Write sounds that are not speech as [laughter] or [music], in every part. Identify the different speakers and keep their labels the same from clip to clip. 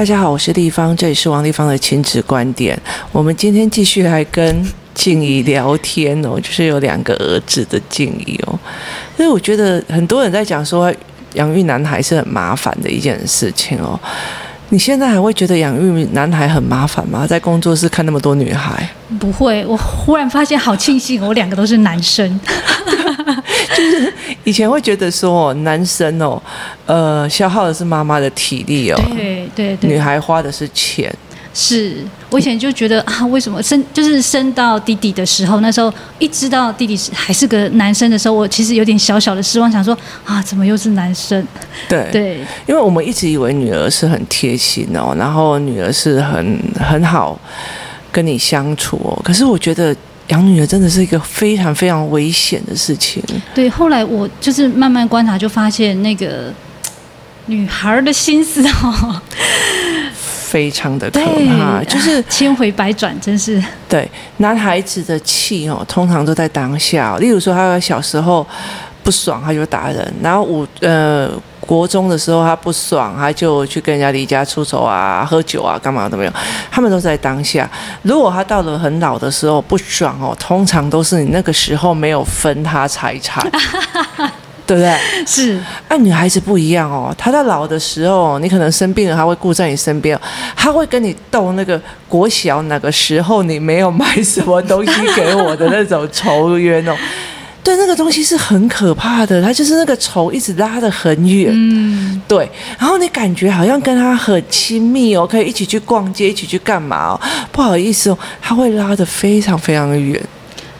Speaker 1: 大家好，我是立方，这里是王立方的亲子观点。我们今天继续来跟静怡聊天哦，就是有两个儿子的静怡哦。因为我觉得很多人在讲说养育男孩是很麻烦的一件事情哦。你现在还会觉得养育男孩很麻烦吗？在工作室看那么多女孩，
Speaker 2: 不会。我忽然发现好庆幸，我两个都是男生。[laughs]
Speaker 1: 就是以前会觉得说，男生哦，呃，消耗的是妈妈的体力哦，
Speaker 2: 对对对，
Speaker 1: 女孩花的是钱。
Speaker 2: 是我以前就觉得啊，为什么生就是生到弟弟的时候，那时候一知道弟弟是还是个男生的时候，我其实有点小小的失望，想说啊，怎么又是男生？
Speaker 1: 对对，因为我们一直以为女儿是很贴心哦，然后女儿是很很好跟你相处哦，可是我觉得。养女儿真的是一个非常非常危险的事情。
Speaker 2: 对，后来我就是慢慢观察，就发现那个女孩的心思哦，
Speaker 1: 非常的可怕，就是
Speaker 2: 千回百转，真是。
Speaker 1: 对，男孩子的气哦，通常都在当下。例如说，他小时候不爽，他就打人，然后五呃。国中的时候，他不爽，他就去跟人家离家出走啊，喝酒啊，干嘛都没有。他们都在当下。如果他到了很老的时候不爽哦，通常都是你那个时候没有分他财产，[laughs] 对不对？
Speaker 2: 是。
Speaker 1: 那、啊、女孩子不一样哦，她在老的时候，你可能生病了，她会顾在你身边，她会跟你斗那个国小那个时候你没有买什么东西给我的那种仇怨哦。对，那个东西是很可怕的，它就是那个仇一直拉得很远，嗯，对，然后你感觉好像跟他很亲密哦，可以一起去逛街，一起去干嘛哦？不好意思哦，他会拉得非常非常的远，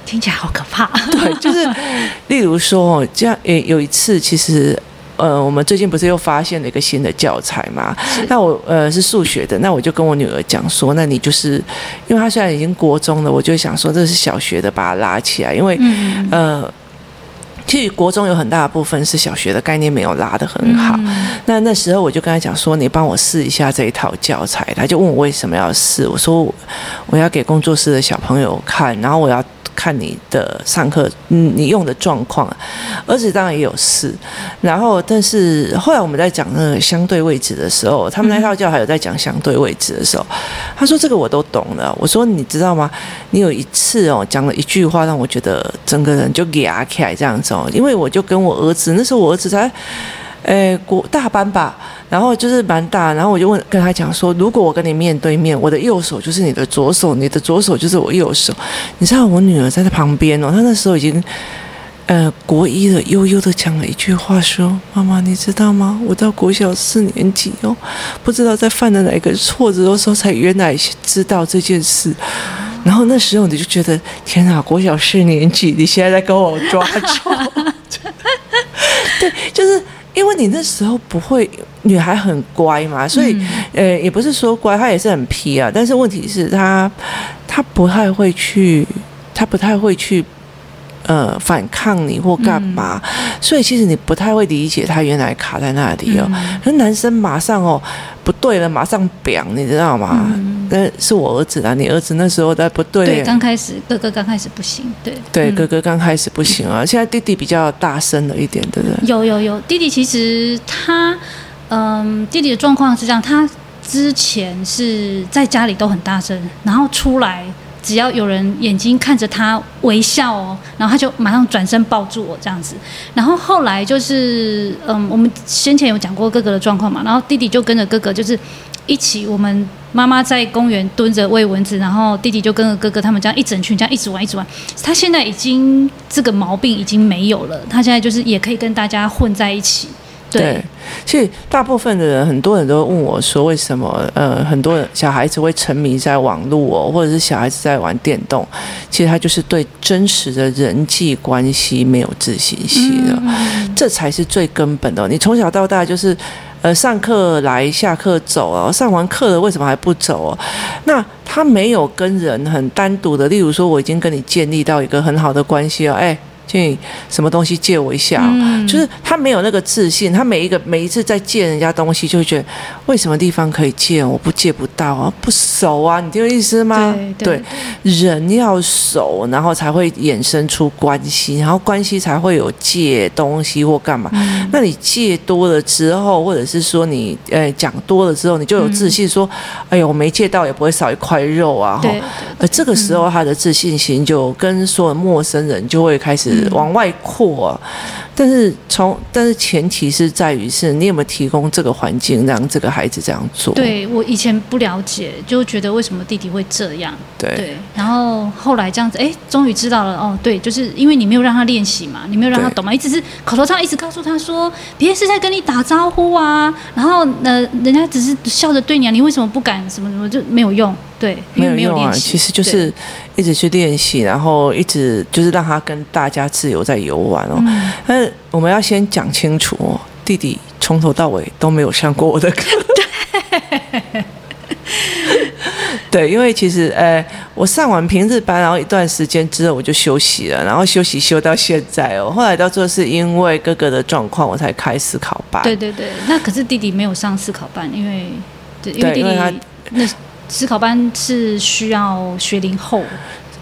Speaker 2: 听起来好可怕。[laughs]
Speaker 1: 对，就是 [laughs] 例如说哦，这样诶，有一次其实。呃，我们最近不是又发现了一个新的教材嘛？那我呃是数学的，那我就跟我女儿讲说，那你就是，因为她虽然已经国中了，我就想说这是小学的，把它拉起来，因为嗯呃，其实国中有很大的部分是小学的概念没有拉的很好。嗯、那那时候我就跟她讲说，你帮我试一下这一套教材，她就问我为什么要试，我说我要给工作室的小朋友看，然后我要。看你的上课，嗯，你用的状况，儿子当然也有事，然后但是后来我们在讲那个相对位置的时候，他们那套教还有在讲相对位置的时候，他说这个我都懂了。我说你知道吗？你有一次哦讲了一句话，让我觉得整个人就哑起来这样子哦，因为我就跟我儿子，那时候我儿子才。诶，国大班吧，然后就是蛮大，然后我就问跟他讲说，如果我跟你面对面，我的右手就是你的左手，你的左手就是我右手。你知道我女儿在她旁边哦，她那时候已经呃国一了，悠悠的讲了一句话说：“妈妈，你知道吗？我到国小四年级哦，不知道在犯了哪一个错子的时候才原来知道这件事。”然后那时候你就觉得天哪，国小四年级，你现在在跟我抓错？[laughs] 对，就是。因为你那时候不会，女孩很乖嘛，所以，呃，也不是说乖，她也是很皮啊。但是问题是她，她不太会去，她不太会去。呃，反抗你或干嘛，嗯、所以其实你不太会理解他原来卡在那里哦。嗯、可是男生马上哦不对了，马上表，你知道吗？那、嗯、是我儿子啊，你儿子那时候在不对。
Speaker 2: 对，刚开始哥哥刚开始不行，对。
Speaker 1: 对，哥哥刚开始不行啊，[laughs] 现在弟弟比较大声了一点，对不对？
Speaker 2: 有有有，弟弟其实他，嗯，弟弟的状况是这样，他之前是在家里都很大声，然后出来。只要有人眼睛看着他微笑哦，然后他就马上转身抱住我这样子。然后后来就是，嗯，我们先前有讲过哥哥的状况嘛，然后弟弟就跟着哥哥，就是一起。我们妈妈在公园蹲着喂蚊子，然后弟弟就跟着哥哥他们这样一整群这样一直玩一直玩。他现在已经这个毛病已经没有了，他现在就是也可以跟大家混在一起。对，
Speaker 1: 其实大部分的人，很多人都问我说，为什么呃，很多小孩子会沉迷在网络哦，或者是小孩子在玩电动？其实他就是对真实的人际关系没有自信心了，嗯、这才是最根本的。你从小到大就是呃，上课来，下课走啊，上完课了为什么还不走啊？那他没有跟人很单独的，例如说，我已经跟你建立到一个很好的关系哦，哎。议什么东西借我一下，
Speaker 2: 嗯，
Speaker 1: 就是他没有那个自信，他每一个每一次在借人家东西，就会觉得为什么地方可以借，我不借不到啊，不熟啊，你听我意思吗？
Speaker 2: 对，对，
Speaker 1: 对，人要熟，然后才会衍生出关系，然后关系才会有借东西或干嘛。嗯，那你借多了之后，或者是说你呃讲多了之后，你就有自信说，嗯，哎呦，我没借到也不会少一块肉啊。对，而这个时候他的自信心就跟所有陌生人就会开始往外扩啊。但是从但是前提是在于是你有没有提供这个环境让这个孩子这样做？
Speaker 2: 对，我以前不了解，就觉得为什么弟弟会这样？
Speaker 1: 对，
Speaker 2: 对，然后后来这样子，哎，终于知道了哦，对，就是因为你没有让他练习嘛，你没有让他懂嘛，一直是口头上一直告诉他说别人是在跟你打招呼啊，然后呃人家只是笑着对你啊，你为什么不敢什么什么就没有用。对，没有用啊，
Speaker 1: 其实就是一直去练习，然后一直就是让他跟大家自由在游玩哦。嗯、但是我们要先讲清楚哦，弟弟从头到尾都没有上过我的课。对，[laughs] 对，因为其实呃，我上完平日班，然后一段时间之后我就休息了，然后休息休到现在哦。后来到最后是因为哥哥的状况，我才开思考班。
Speaker 2: 对对对，那可是弟弟没有上思考班，因为对，因为弟弟他那。思考班是需要学龄后，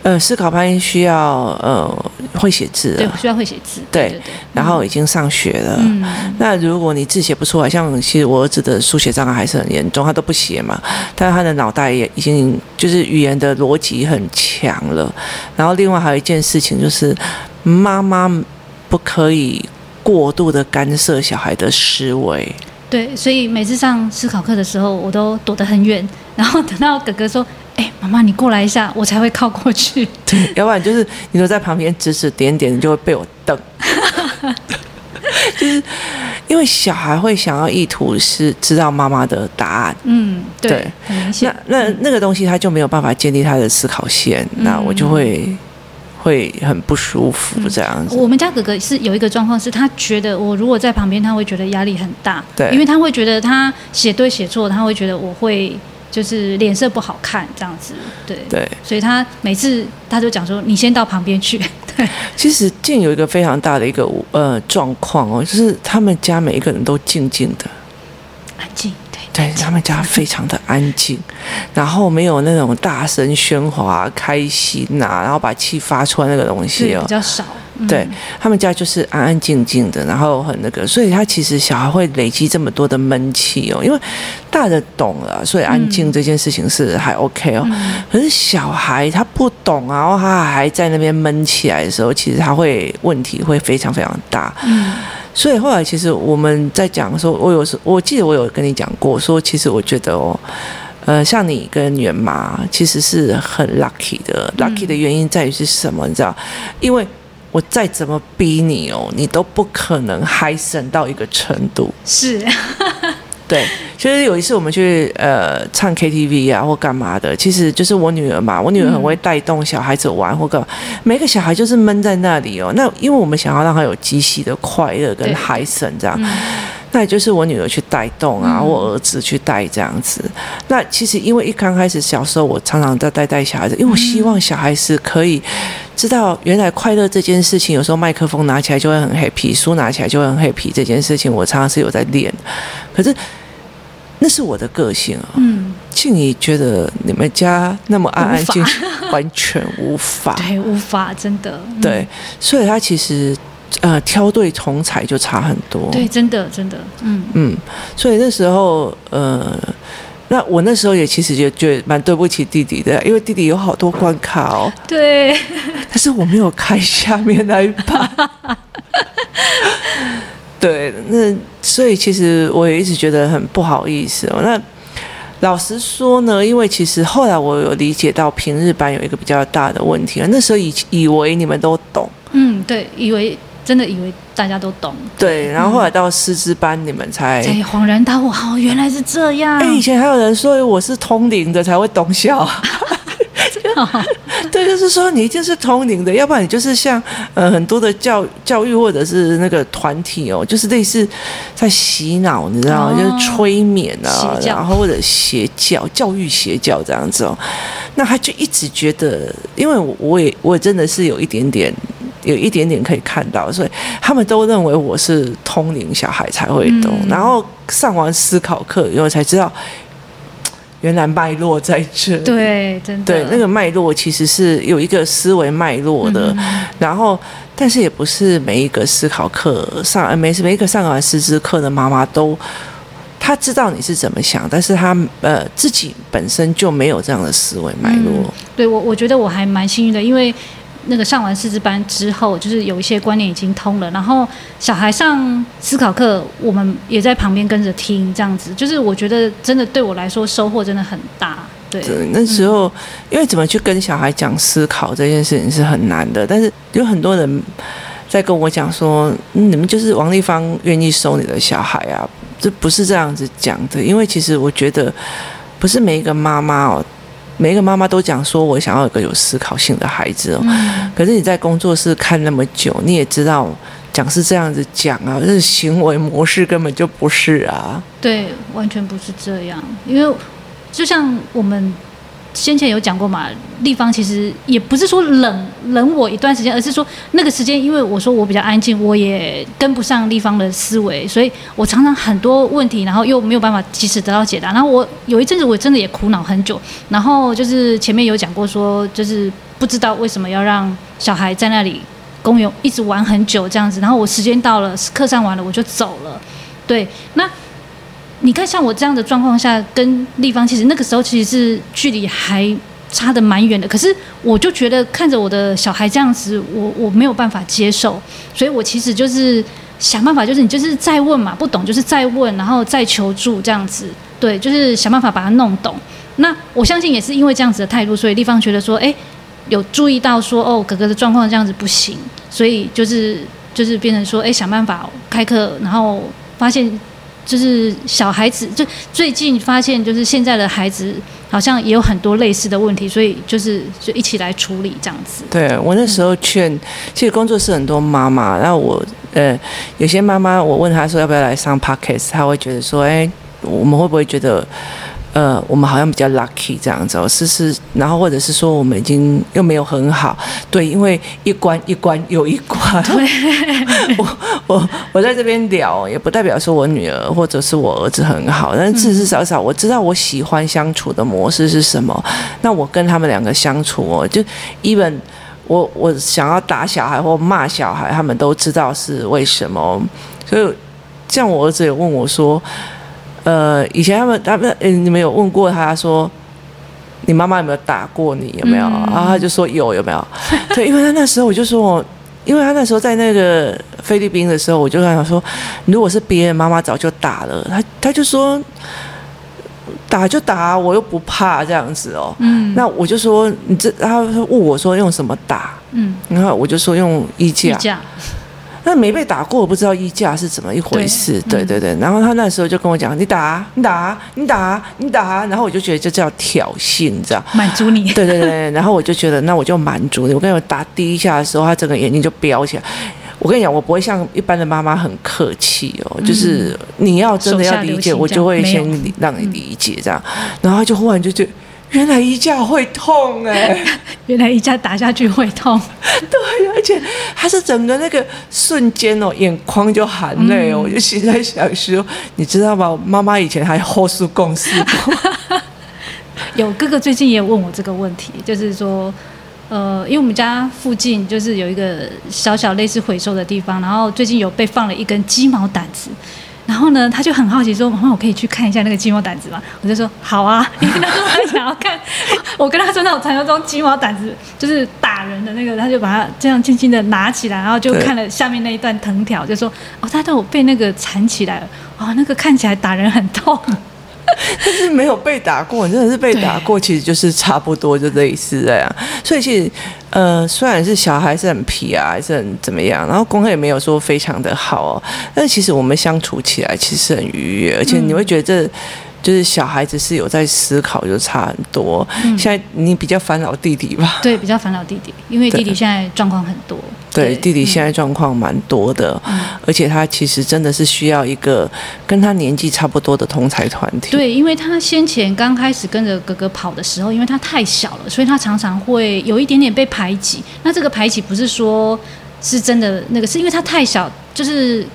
Speaker 1: 呃，思考班需要呃会写字，
Speaker 2: 对，需要会写字，
Speaker 1: 对，
Speaker 2: 对对对，
Speaker 1: 然后已经上学了。
Speaker 2: 嗯，
Speaker 1: 那如果你字写不出来，像其实我儿子的书写障碍还是很严重，他都不写嘛，但是他的脑袋也已经就是语言的逻辑很强了。然后另外还有一件事情就是，妈妈不可以过度的干涉小孩的思维。
Speaker 2: 对，所以每次上思考课的时候，我都躲得很远，[laughs] 然后等到哥哥说：“哎，妈妈，你过来一下，我才会靠过去。”
Speaker 1: 对，[laughs] 要不然就是你都在旁边指指点点，你就会被我瞪。[laughs] 就是因为小孩会想要意图是知道妈妈的答案。
Speaker 2: 嗯，
Speaker 1: 对。那那那个东西他就没有办法建立他的思考线，嗯、那我就会。会很不舒服这样子。
Speaker 2: 我们家哥哥是有一个状况，是他觉得我如果在旁边，他会觉得压力很大。
Speaker 1: 对，
Speaker 2: 因为他会觉得他写对写错，他会觉得我会就是脸色不好看这样子。对
Speaker 1: 对，
Speaker 2: 所以他每次他就讲说：“你先到旁边去。[laughs] ”对，
Speaker 1: 其实静有一个非常大的一个呃状况哦，就是他们家每一个人都静静的，
Speaker 2: 安静。
Speaker 1: 对，他们家非常的安静，然后没有那种大声喧哗、开心呐、啊，然后把气发出来那个东西哦，
Speaker 2: 比较少。嗯、
Speaker 1: 对他们家就是安安静静的，然后很那个，所以他其实小孩会累积这么多的闷气哦，因为大人懂了，所以安静这件事情是还 OK 哦。嗯、可是小孩他不懂啊，然后他还在那边闷起来的时候，其实他会问题会非常非常大。嗯。所以后来，其实我们在讲说，我有时我记得我有跟你讲过，说其实我觉得哦，呃，像你跟袁妈其实是很 lucky 的。嗯、lucky 的原因在于是什么？你知道？因为我再怎么逼你哦，你都不可能嗨神到一个程度。
Speaker 2: 是。
Speaker 1: 对，其实有一次我们去呃唱 KTV 啊或干嘛的，其实就是我女儿嘛，我女儿很会带动小孩子玩或干嘛，每个小孩就是闷在那里哦。那因为我们想要让他有极其的快乐跟嗨森这样，嗯、那也就是我女儿去带动啊，我儿子去带这样子。那其实因为一刚开始小时候，我常常在带带小孩子，因为我希望小孩子可以知道原来快乐这件事情，有时候麦克风拿起来就会很 happy，书拿起来就会很 happy 这件事情，我常常是有在练，可是。那是我的个性啊。嗯，静怡觉得你们家那么安安静静，完全无法。
Speaker 2: 对，无法，真的。
Speaker 1: 嗯、对，所以他其实呃挑对同才就差很多。
Speaker 2: 对，真的，真的。嗯
Speaker 1: 嗯，所以那时候呃，那我那时候也其实就觉得蛮对不起弟弟的，因为弟弟有好多关卡哦。
Speaker 2: 对，
Speaker 1: 但是我没有开下面那一把。[laughs] 对，那所以其实我也一直觉得很不好意思哦。那老实说呢，因为其实后来我有理解到平日班有一个比较大的问题啊。那时候以以为你们都懂，
Speaker 2: 嗯，对，以为真的以为大家都懂。
Speaker 1: 对，然后后来到师资班，你们才
Speaker 2: 才恍然大悟，哦，原来是这样。
Speaker 1: 哎，以前还有人说我是通灵的才会懂小。[laughs] [laughs] 对，就是说你一定是通灵的，要不然你就是像呃很多的教教育或者是那个团体哦，就是类似在洗脑，你知道吗？哦、就是催眠啊，然后或者邪教、教育邪教这样子哦。那他就一直觉得，因为我也我也真的是有一点点有一点点可以看到，所以他们都认为我是通灵小孩才会懂。嗯、然后上完思考课以后才知道，原来脉络在这。
Speaker 2: 对，真的。
Speaker 1: 对，那个脉络其实是有一个思维脉络的。嗯、然后，但是也不是每一个思考课上，每次每一个上完师资课的妈妈都，她知道你是怎么想，但是她呃自己本身就没有这样的思维脉络。嗯、
Speaker 2: 对我，我觉得我还蛮幸运的，因为。那个上完师资班之后，就是有一些观念已经通了。然后小孩上思考课，我们也在旁边跟着听，这样子，就是我觉得真的对我来说收获真的很大。对，
Speaker 1: 那时候、因为怎么去跟小孩讲思考这件事情是很难的，但是有很多人在跟我讲说，你们就是王丽芳愿意收你的小孩啊，这不是这样子讲的。因为其实我觉得不是每一个妈妈哦。每一个妈妈都讲说，我想要一个有思考性的孩子哦。嗯、可是你在工作室看那么久，你也知道，讲是这样子讲啊，但是行为模式根本就不是啊。
Speaker 2: 对，完全不是这样，因为就像我们。先前有讲过嘛，立方其实也不是说冷冷我一段时间，而是说那个时间，因为我说我比较安静，我也跟不上立方的思维，所以我常常很多问题，然后又没有办法及时得到解答。然后我有一阵子我真的也苦恼很久，然后就是前面有讲过说，就是不知道为什么要让小孩在那里公园一直玩很久这样子，然后我时间到了，课上完了我就走了，对，那。你看，像我这样的状况下，跟丽芳其实那个时候其实是距离还差得蛮远的。可是我就觉得看着我的小孩这样子，我我没有办法接受，所以我其实就是想办法，就是你就是再问嘛，不懂就是再问，然后再求助这样子，对，就是想办法把它弄懂。那我相信也是因为这样子的态度，所以丽芳觉得说，哎，有注意到说，哦，哥哥的状况这样子不行，所以就是就是变成说，哎，想办法开课，然后发现。就是小孩子，就最近发现，就是现在的孩子好像也有很多类似的问题，所以就是就一起来处理这样子。
Speaker 1: 对，我那时候劝，其实工作室很多妈妈，然后我呃有些妈妈，我问她说要不要来上 Podcast，她会觉得说，哎，我们会不会觉得？呃，我们好像比较 lucky 这样子哦，是是，然后或者是说我们已经又没有很好，对，因为一关一关又一关。对，[laughs] 我我我在这边聊，也不代表说我女儿或者是我儿子很好，但是至至少少我知道我喜欢相处的模式是什么。那我跟他们两个相处哦，就 even 我我想要打小孩或骂小孩，他们都知道是为什么。所以像我儿子也问我说。呃，以前他们他们，嗯，你们有问过他说，你妈妈有没有打过你？有没有？嗯、然后他就说有，有没有？[laughs] 对，因为他那时候我就说，因为他那时候在那个菲律宾的时候，我就跟他说，如果是别人妈妈早就打了。他他就说，打就打，我又不怕这样子哦。嗯。那我就说，你这，他问我说用什么打？嗯。然后我就说用衣架。衣架。那没被打过，我不知道衣架是怎么一回事。对，对对对，然后他那时候就跟我讲：“你打，你打，你打，你打。”然后我就觉得这叫挑衅，这样
Speaker 2: 满足你。[laughs]
Speaker 1: 对对对，然后我就觉得那我就满足你。我跟你讲，打第一下的时候，他整个眼睛就飙起来。我跟你讲，我不会像一般的妈妈很客气哦，就是你要真的要理解，我就会先让你理解这样。然后他就忽然就觉得。原来衣架会痛哎、欸！[laughs]
Speaker 2: 原来衣架打下去会痛，[laughs]
Speaker 1: 对，而且他是整个那个瞬间哦，眼眶就含泪哦，嗯、我就心在想说，你知道吗？妈妈以前还后事共事过。[laughs]
Speaker 2: 有哥哥最近也问我这个问题，就是说，呃，因为我们家附近就是有一个小小类似回收的地方，然后最近有被放了一根鸡毛掸子。然后呢，他就很好奇说：“妈妈，我可以去看一下那个鸡毛掸子吗？”我就说：“好啊。”因为那时候他想要看，我跟他说那种传说中鸡毛掸子就是打人的那个，他就把它这样轻轻的拿起来，然后就看了下面那一段藤条，就说：“哦，他都有被那个缠起来了，哦，那个看起来打人很痛。” [laughs]
Speaker 1: 但是没有被打过，你真的是被打过，其实就是差不多就类似这样。所以其实，呃，虽然是小孩是很皮啊，还是很怎么样，然后功课也没有说非常的好哦，但是其实我们相处起来其实很愉悦，而且你会觉得这。就是小孩子是有在思考，就差很多。嗯、现在你比较烦恼弟弟吧？
Speaker 2: 对，比较烦恼弟弟，因为弟弟现在状况很多。
Speaker 1: 对，对弟弟现在状况蛮多的，嗯、而且他其实真的是需要一个跟他年纪差不多的同才团体。
Speaker 2: 对，因为他先前刚开始跟着哥哥跑的时候，因为他太小了，所以他常常会有一点点被排挤。那这个排挤不是说。是真的那个，是因为他太小，就是。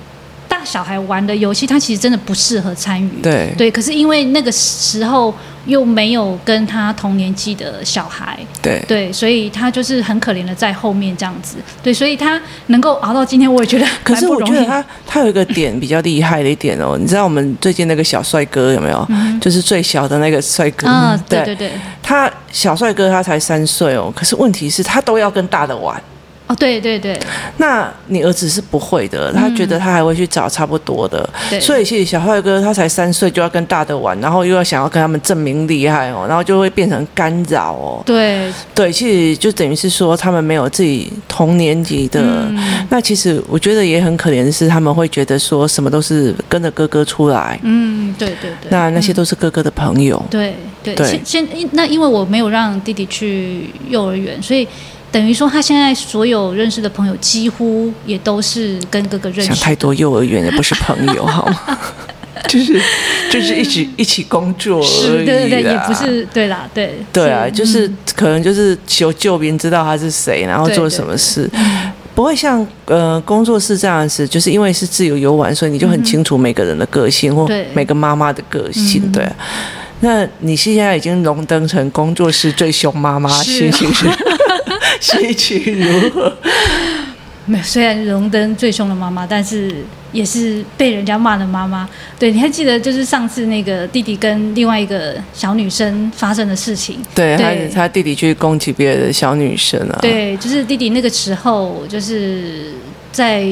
Speaker 2: 大小孩玩的游戏，他其实真的不适合参与。
Speaker 1: 对
Speaker 2: 对，可是因为那个时候又没有跟他同年纪的小孩，
Speaker 1: 对
Speaker 2: 对，所以他就是很可怜的在后面这样子。对，所以他能够熬到今天，我也觉得。
Speaker 1: 可是我觉得他他有一个点比较厉害的一点哦，你知道我们最近那个小帅哥有没有？嗯、就是最小的那个帅哥。
Speaker 2: 嗯，对对对。
Speaker 1: 他小帅哥他才三岁哦，可是问题是，他都要跟大的玩。
Speaker 2: 哦，对对对，
Speaker 1: 那你儿子是不会的，他觉得他还会去找差不多的，
Speaker 2: 对，
Speaker 1: 所以其实小帅哥他才三岁就要跟大的玩，然后又要想要跟他们证明厉害哦，然后就会变成干扰哦。
Speaker 2: 对。
Speaker 1: 对，其实就等于是说他们没有自己同年级的，嗯、那其实我觉得也很可怜的是，他们会觉得说什么都是跟着哥哥出来，
Speaker 2: 嗯，对对对，
Speaker 1: 那那些都是哥哥的朋友，
Speaker 2: 对对对，先先那因为我没有让弟弟去幼儿园，所以。等于说，他现在所有认识的朋友，几乎也都是跟哥哥认识。
Speaker 1: 想太多，幼儿园也不是朋友，好吗？[laughs] 就是就是一起一起工作而已。
Speaker 2: 对对对，也不是对啦，对。
Speaker 1: 对啊，就是可能就是求救兵知道他是谁，然后做什么事，不会像呃工作室这样子，就是因为是自由游玩，所以你就很清楚每个人的个性或每个妈妈的个性，对。那你现在已经荣登成工作室最凶妈妈，心情是？[laughs] 心情如何？
Speaker 2: 虽然荣登最凶的妈妈，但是也是被人家骂的妈妈。对，你还记得就是上次那个弟弟跟另外一个小女生发生的事情？
Speaker 1: 对，对他他弟弟去攻击别的小女生啊。
Speaker 2: 对，就是弟弟那个时候就是在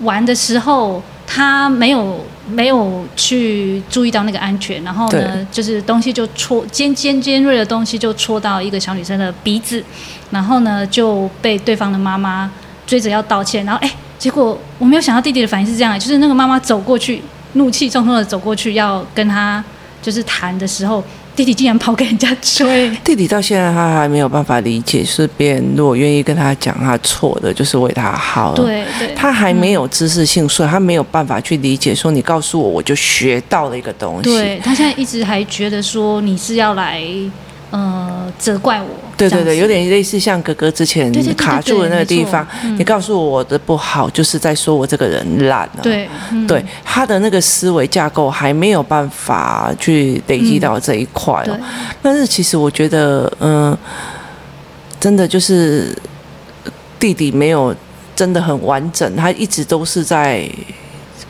Speaker 2: 玩的时候，他没有。没有去注意到那个安全，然后呢，就是东西就戳尖尖尖锐的东西就戳到一个小女生的鼻子，然后呢就被对方的妈妈追着要道歉，然后哎，结果我没有想到弟弟的反应是这样，就是那个妈妈走过去，怒气冲冲的走过去要跟他就是谈的时候。弟弟竟然跑给人家追，
Speaker 1: 弟弟到现在他还没有办法理解，是别人如果愿意跟他讲他错的，就是为他好。
Speaker 2: 对对，
Speaker 1: 他还没有知识性，所以他没有办法去理解。说你告诉我，我就学到了一个东西。
Speaker 2: 对，他现在一直还觉得说你是要来。呃，责怪我。
Speaker 1: 对对对，有点类似像哥哥之前卡住的那个地方。你告诉我我的不好，就是在说我这个人懒了。
Speaker 2: 对，
Speaker 1: 对，他的那个思维架构还没有办法去累积到这一块哦。但是其实我觉得，嗯，真的就是弟弟没有真的很完整，他一直都是在。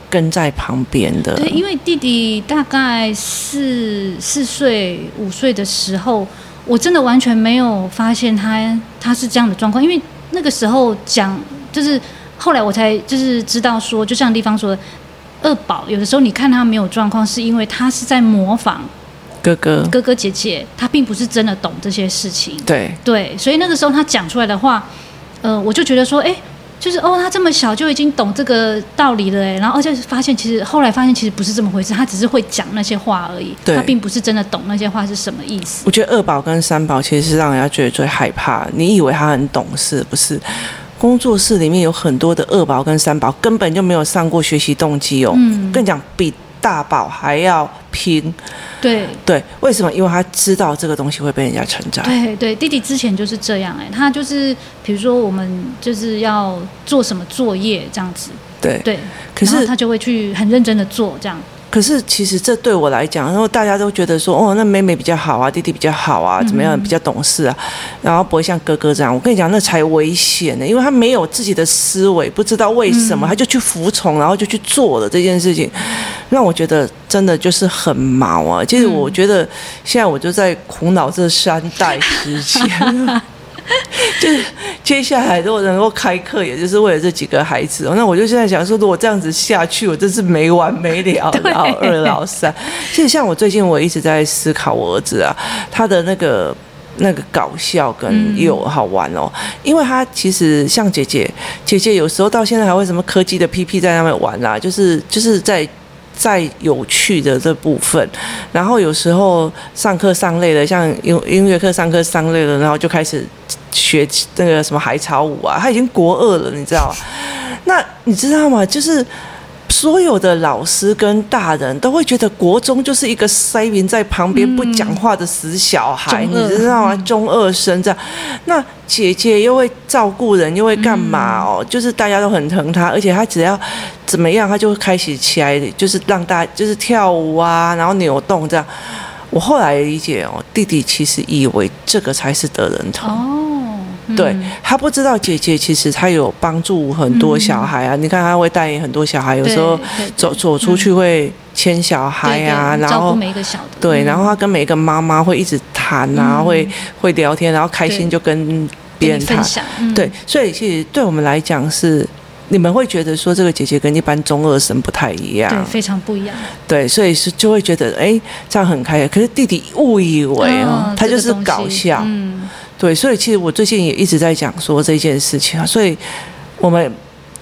Speaker 1: 跟在旁边的，
Speaker 2: 对，因为弟弟大概四四岁五岁的时候，我真的完全没有发现他他是这样的状况，因为那个时候讲就是后来我才就是知道说，就像地方说的，二宝有的时候你看他没有状况，是因为他是在模仿
Speaker 1: 哥哥。
Speaker 2: 哥哥姐姐，他并不是真的懂这些事情，
Speaker 1: 对。
Speaker 2: 对，所以那个时候他讲出来的话，呃，我就觉得说，哎。就是哦，他这么小就已经懂这个道理了哎，然后而且发现其实后来发现其实不是这么回事，他只是会讲那些话而已，他并不是真的懂那些话是什么意思。
Speaker 1: 我觉得二宝跟三宝其实是让人家觉得最害怕。你以为他很懂事，不是？工作室里面有很多的二宝跟三宝根本就没有上过学习动机哦，嗯，跟你讲比。大宝还要拼，
Speaker 2: 对
Speaker 1: 对，为什么？因为他知道这个东西会被人家称赞。
Speaker 2: 对对，弟弟之前就是这样哎，他就是比如说我们就是要做什么作业这样子，
Speaker 1: 对
Speaker 2: 对，
Speaker 1: 可是
Speaker 2: 他就会去很认真的做这样。
Speaker 1: 可是其实这对我来讲，然后大家都觉得说，哦，那妹妹比较好啊，弟弟比较好啊，怎么样比较懂事啊，然后不会像哥哥这样。我跟你讲，那才危险呢，因为他没有自己的思维，不知道为什么他就去服从，然后就去做了这件事情，让我觉得真的就是很忙啊。其实我觉得现在我就在苦恼这三代之间。[laughs] 就是接下来如果能够开课，也就是为了这几个孩子哦。那我就现在想说，如果这样子下去，我真是没完没了。老二、老三，其实像我最近我一直在思考我儿子啊，他的那个那个搞笑跟又好玩哦，因为他其实像姐姐，姐姐有时候到现在还会什么科技的 P P 在那边玩啦，就是就是在。在有趣的这部分，然后有时候上课上累了，像音音乐课上课上累了，然后就开始学那个什么海草舞啊，他已经国二了，你知道？那你知道吗？就是所有的老师跟大人都会觉得国中就是一个塞云在旁边不讲话的死小孩，嗯、你知道吗？中二生这样，那姐姐又会照顾人，又会干嘛哦？嗯、就是大家都很疼她，而且她只要怎么样，她就会开始起来，就是让大就是跳舞啊，然后扭动这样。我后来理解哦，弟弟其实以为这个才是得人疼。哦对，他不知道姐姐其实她有帮助很多小孩啊！嗯、你看他会带领很多小孩，有时候走走出去会牵小孩啊，然后
Speaker 2: 每一个小的
Speaker 1: 对，然后他跟每一个妈妈会一直谈啊，嗯、会会聊天，然后开心就跟别人谈。
Speaker 2: 嗯、
Speaker 1: 对，所以其实对我们来讲是，你们会觉得说这个姐姐跟一般中二生不太一样，
Speaker 2: 对，非常不一样。
Speaker 1: 对，所以是就会觉得哎，这样很开心。可是弟弟误以为哦，他就是搞笑。嗯。对，所以其实我最近也一直在讲说这件事情啊，所以我们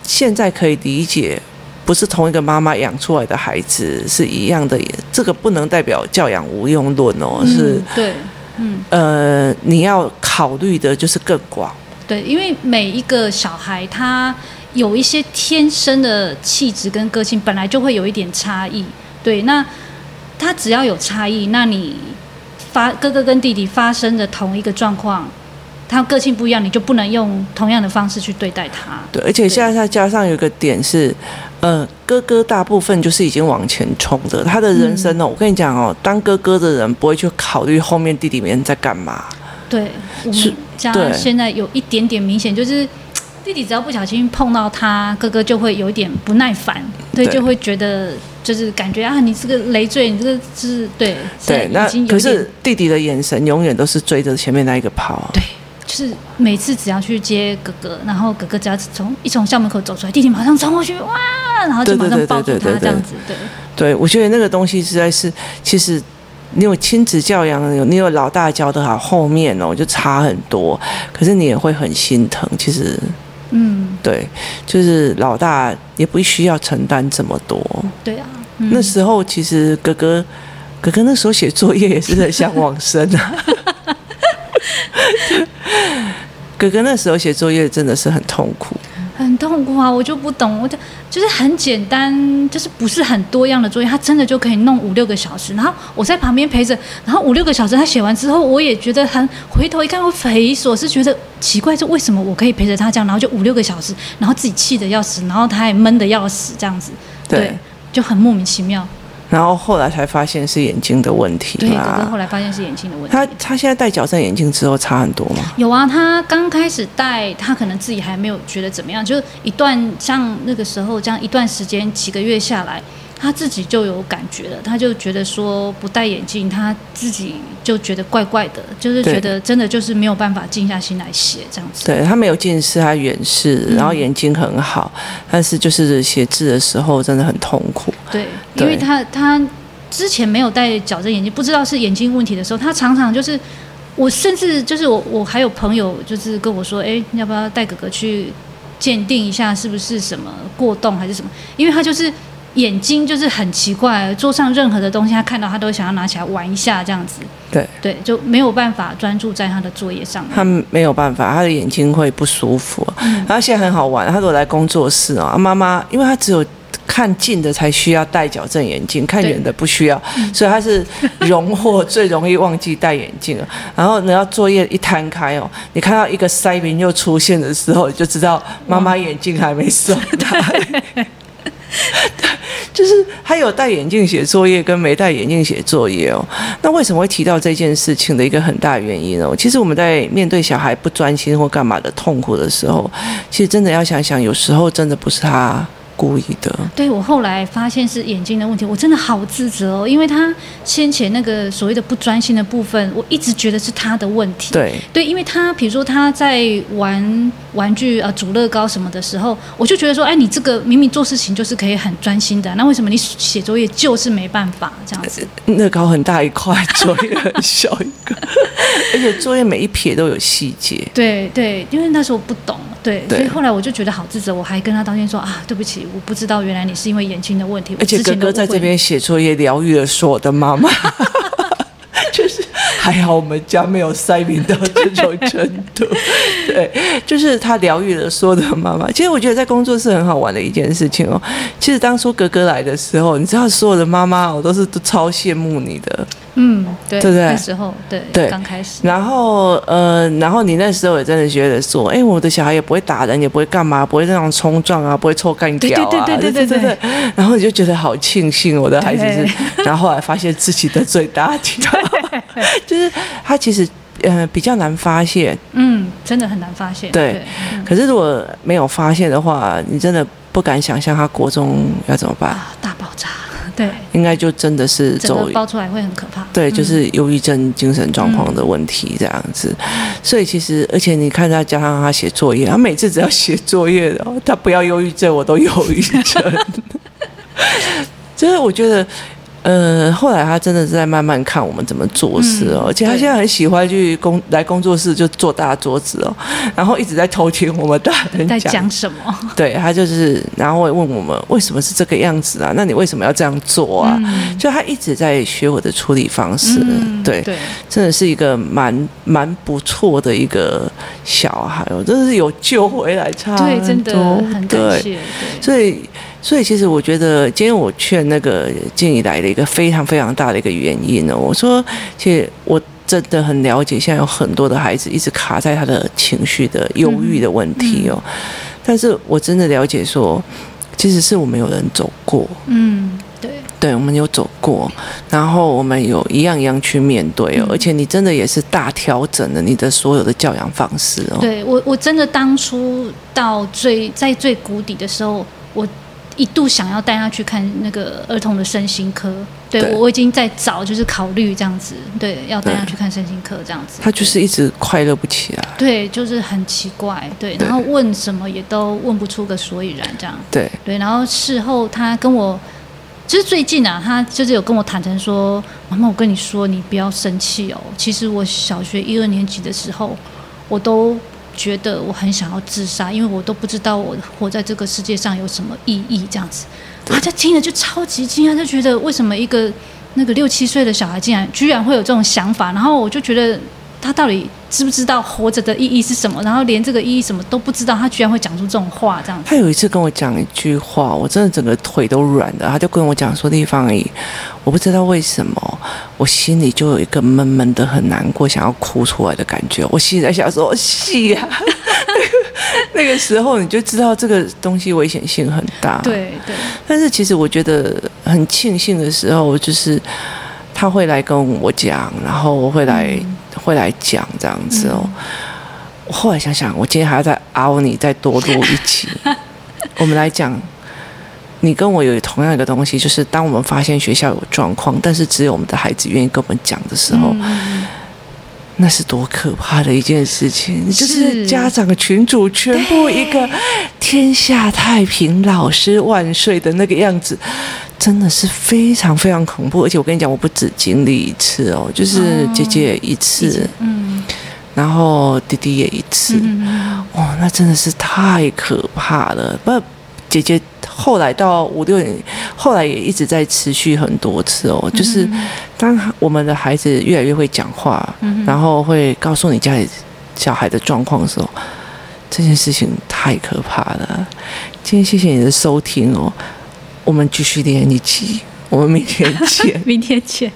Speaker 1: 现在可以理解，不是同一个妈妈养出来的孩子是一样的，这个不能代表教养无用论哦，是，
Speaker 2: 嗯、对，嗯，
Speaker 1: 呃，你要考虑的就是更广，
Speaker 2: 对，因为每一个小孩他有一些天生的气质跟个性，本来就会有一点差异，对，那他只要有差异，那你。发哥哥跟弟弟发生的同一个状况，他个性不一样，你就不能用同样的方式去对待他。
Speaker 1: 对，而且现在再加上有一个点是，呃，哥哥大部分就是已经往前冲的，他的人生哦，嗯、我跟你讲哦，当哥哥的人不会去考虑后面弟弟们在干嘛。
Speaker 2: 对，我们家现在有一点点明显，就是弟弟只要不小心碰到他，哥哥就会有一点不耐烦，对，对就会觉得。就是感觉啊，你这个累赘，你这个是对
Speaker 1: 对。那可是弟弟的眼神永远都是追着前面那一个跑。
Speaker 2: 对，就是每次只要去接哥哥，然后哥哥只要从一从校门口走出来，弟弟马上冲过去，哇，然后就马上抱住他这样子。对，
Speaker 1: 对，我觉得那个东西实在是，其实你有亲子教养，有你有老大教的好，后面哦就差很多。可是你也会很心疼，其实。嗯，对，就是老大也不需要承担这么多。
Speaker 2: 对啊，
Speaker 1: 嗯、那时候其实哥哥，哥哥那时候写作业也是很想往生啊。[laughs] 哥哥那时候写作业真的是很痛苦。
Speaker 2: 很痛苦啊！我就不懂，我就就是很简单，就是不是很多样的作业，他真的就可以弄五六个小时。然后我在旁边陪着，然后五六个小时他写完之后，我也觉得很回头一看，我匪夷所思，觉得奇怪，这为什么我可以陪着他这样，然后就五六个小时，然后自己气得要死，然后他也闷得要死，这样子，对，就很莫名其妙。
Speaker 1: 然后后来才发现是眼睛的问题。
Speaker 2: 对，哥哥后来发现是眼睛的问题。
Speaker 1: 他他现在戴矫正眼镜之后差很多吗？
Speaker 2: 有啊，他刚开始戴，他可能自己还没有觉得怎么样，就一段像那个时候这样一段时间几个月下来。他自己就有感觉了，他就觉得说不戴眼镜，他自己就觉得怪怪的，就是觉得真的就是没有办法静下心来写这样子。
Speaker 1: 对，他没有近视，他远视，然后眼睛很好，嗯、但是就是写字的时候真的很痛苦。
Speaker 2: 对，对因为他他之前没有戴矫正眼镜，不知道是眼睛问题的时候，他常常就是我甚至就是我我还有朋友就是跟我说，哎，要不要带哥哥去鉴定一下是不是什么过动还是什么？因为他就是。眼睛就是很奇怪，桌上任何的东西，他看到他都想要拿起来玩一下，这样子。
Speaker 1: 对
Speaker 2: 对，就没有办法专注在他的作业上面。
Speaker 1: 他没有办法，他的眼睛会不舒服。嗯。他现在很好玩，他如果来工作室啊，妈妈，因为他只有看近的才需要戴矫正眼镜，看远的不需要，所以他是荣获最容易忘记戴眼镜。然后你要作业一摊开哦，你看到一个塞明又出现的时候，你就知道妈妈眼镜还没收戴。[laughs] [laughs] 就是他有戴眼镜写作业跟没戴眼镜写作业哦。那为什么会提到这件事情的一个很大原因哦？其实我们在面对小孩不专心或干嘛的痛苦的时候，其实真的要想想，有时候真的不是他。故意的，
Speaker 2: 对，我后来发现是眼睛的问题，我真的好自责哦，因为他先前那个所谓的不专心的部分，我一直觉得是他的问题。
Speaker 1: 对
Speaker 2: 对，因为他比如说他在玩玩具啊、煮乐高什么的时候，我就觉得说，哎，你这个明明做事情就是可以很专心的，那为什么你写作业就是没办法这样子？
Speaker 1: 乐高很大一块，作业很小一个，[laughs] 而且作业每一撇都有细节。
Speaker 2: 对对，因为那时候我不懂。对，所以后来我就觉得好自责，我还跟他道歉说啊，对不起，我不知道原来你是因为眼睛的问题。
Speaker 1: 而且哥哥在这边写作业，疗愈了所有的妈妈，就是还好我们家没有塞明到这种程度。[laughs] 对，就是他疗愈了所有的妈妈。其实我觉得在工作是很好玩的一件事情哦。其实当初哥哥来的时候，你知道所有的妈妈我都是都超羡慕你的。
Speaker 2: 嗯，对，
Speaker 1: 对不对？
Speaker 2: 那时候对
Speaker 1: 对，
Speaker 2: 刚开始。
Speaker 1: 然后呃，然后你那时候也真的觉得说，哎，我的小孩也不会打人，也不会干嘛，不会那种冲撞啊，不会臭干掉啊，
Speaker 2: 对对对对对对。
Speaker 1: 然后你就觉得好庆幸我的孩子是，然后后来发现自己的最大条，[laughs] [laughs] 就是他其实呃比较难发现，
Speaker 2: 嗯，真的很难发现。
Speaker 1: 对，可是如果没有发现的话，你真的不敢想象他国中要怎么办？
Speaker 2: 大爆炸。对，
Speaker 1: 应该就真的是走
Speaker 2: 爆出来会很可怕。
Speaker 1: 对，就是忧郁症、精神状况的问题这样子。嗯、所以其实，而且你看他加上他写作业，他每次只要写作业的，他不要忧郁症，我都忧郁症。[laughs] 就是我觉得。呃，后来他真的是在慢慢看我们怎么做事哦，嗯、而且他现在很喜欢去工来工作室就坐大桌子哦，[laughs] 然后一直在偷听我们大人
Speaker 2: 在讲什么。[laughs]
Speaker 1: 对，他就是，然后会问我们为什么是这个样子啊？那你为什么要这样做啊？嗯、就他一直在学我的处理方式，嗯、对，对真的是一个蛮蛮不错的一个小孩哦，真的是有救回来差，
Speaker 2: 对，真的很感谢，对，
Speaker 1: 所以。所以其实我觉得，今天我劝那个静怡来的一个非常非常大的一个原因呢，我说，其实我真的很了解，现在有很多的孩子一直卡在他的情绪的忧郁的问题哦。但是我真的了解说，其实是我们有人走过，嗯，对，我们有走过，然后我们有一样一样去面对哦，而且你真的也是大调整了你的所有的教养方式哦。
Speaker 2: 对我，我真的当初到最在最谷底的时候，我。一度想要带他去看那个儿童的身心科，对，对。我我已经在找，就是考虑这样子，对，要带他去看身心科这样子。
Speaker 1: 他就是一直快乐不起来，
Speaker 2: 对，就是很奇怪，对，然后问什么也都问不出个所以然，这样，
Speaker 1: 对。
Speaker 2: 对，然后事后他跟我，其实最近啊，他就是有跟我坦诚说，妈妈，我跟你说，你不要生气哦，其实我小学一二年级的时候，我都。觉得我很想要自杀，因为我都不知道我活在这个世界上有什么意义，这样子。大家听了就超级惊讶，就觉得为什么一个那个六七岁的小孩竟然居然会有这种想法，然后我就觉得。他到底知不知道活着的意义是什么？然后连这个意义什么都不知道，他居然会讲出这种话，这样子。
Speaker 1: 他有一次跟我讲一句话，我真的整个腿都软了。他就跟我讲说：“地方而已，我不知道为什么，我心里就有一个闷闷的、很难过、想要哭出来的感觉。”我心里在想说：“是呀。[laughs] ” [laughs] 那个时候你就知道这个东西危险性很大。
Speaker 2: 对对。
Speaker 1: 但是其实我觉得很庆幸的时候，就是他会来跟我讲，然后我会来。嗯会来讲这样子哦，我后来想想，我今天还要再熬你，再多录一期。[laughs] 我们来讲，你跟我有同样一个东西，就是当我们发现学校有状况，但是只有我们的孩子愿意跟我们讲的时候，那是多可怕的一件事情！就是家长群主全部一个天下太平，老师万岁的那个样子。真的是非常非常恐怖，而且我跟你讲，我不止经历一次哦，就是姐姐也一次，嗯，然后弟弟也一次，哇，那真的是太可怕了。不，姐姐后来到五六年，后来也一直在持续很多次哦，就是当我们的孩子越来越会讲话，然后会告诉你家里小孩的状况的时候，这件事情太可怕了。今天谢谢你的收听哦。我们继续练一起，我们明天见。[laughs]
Speaker 2: 明天见。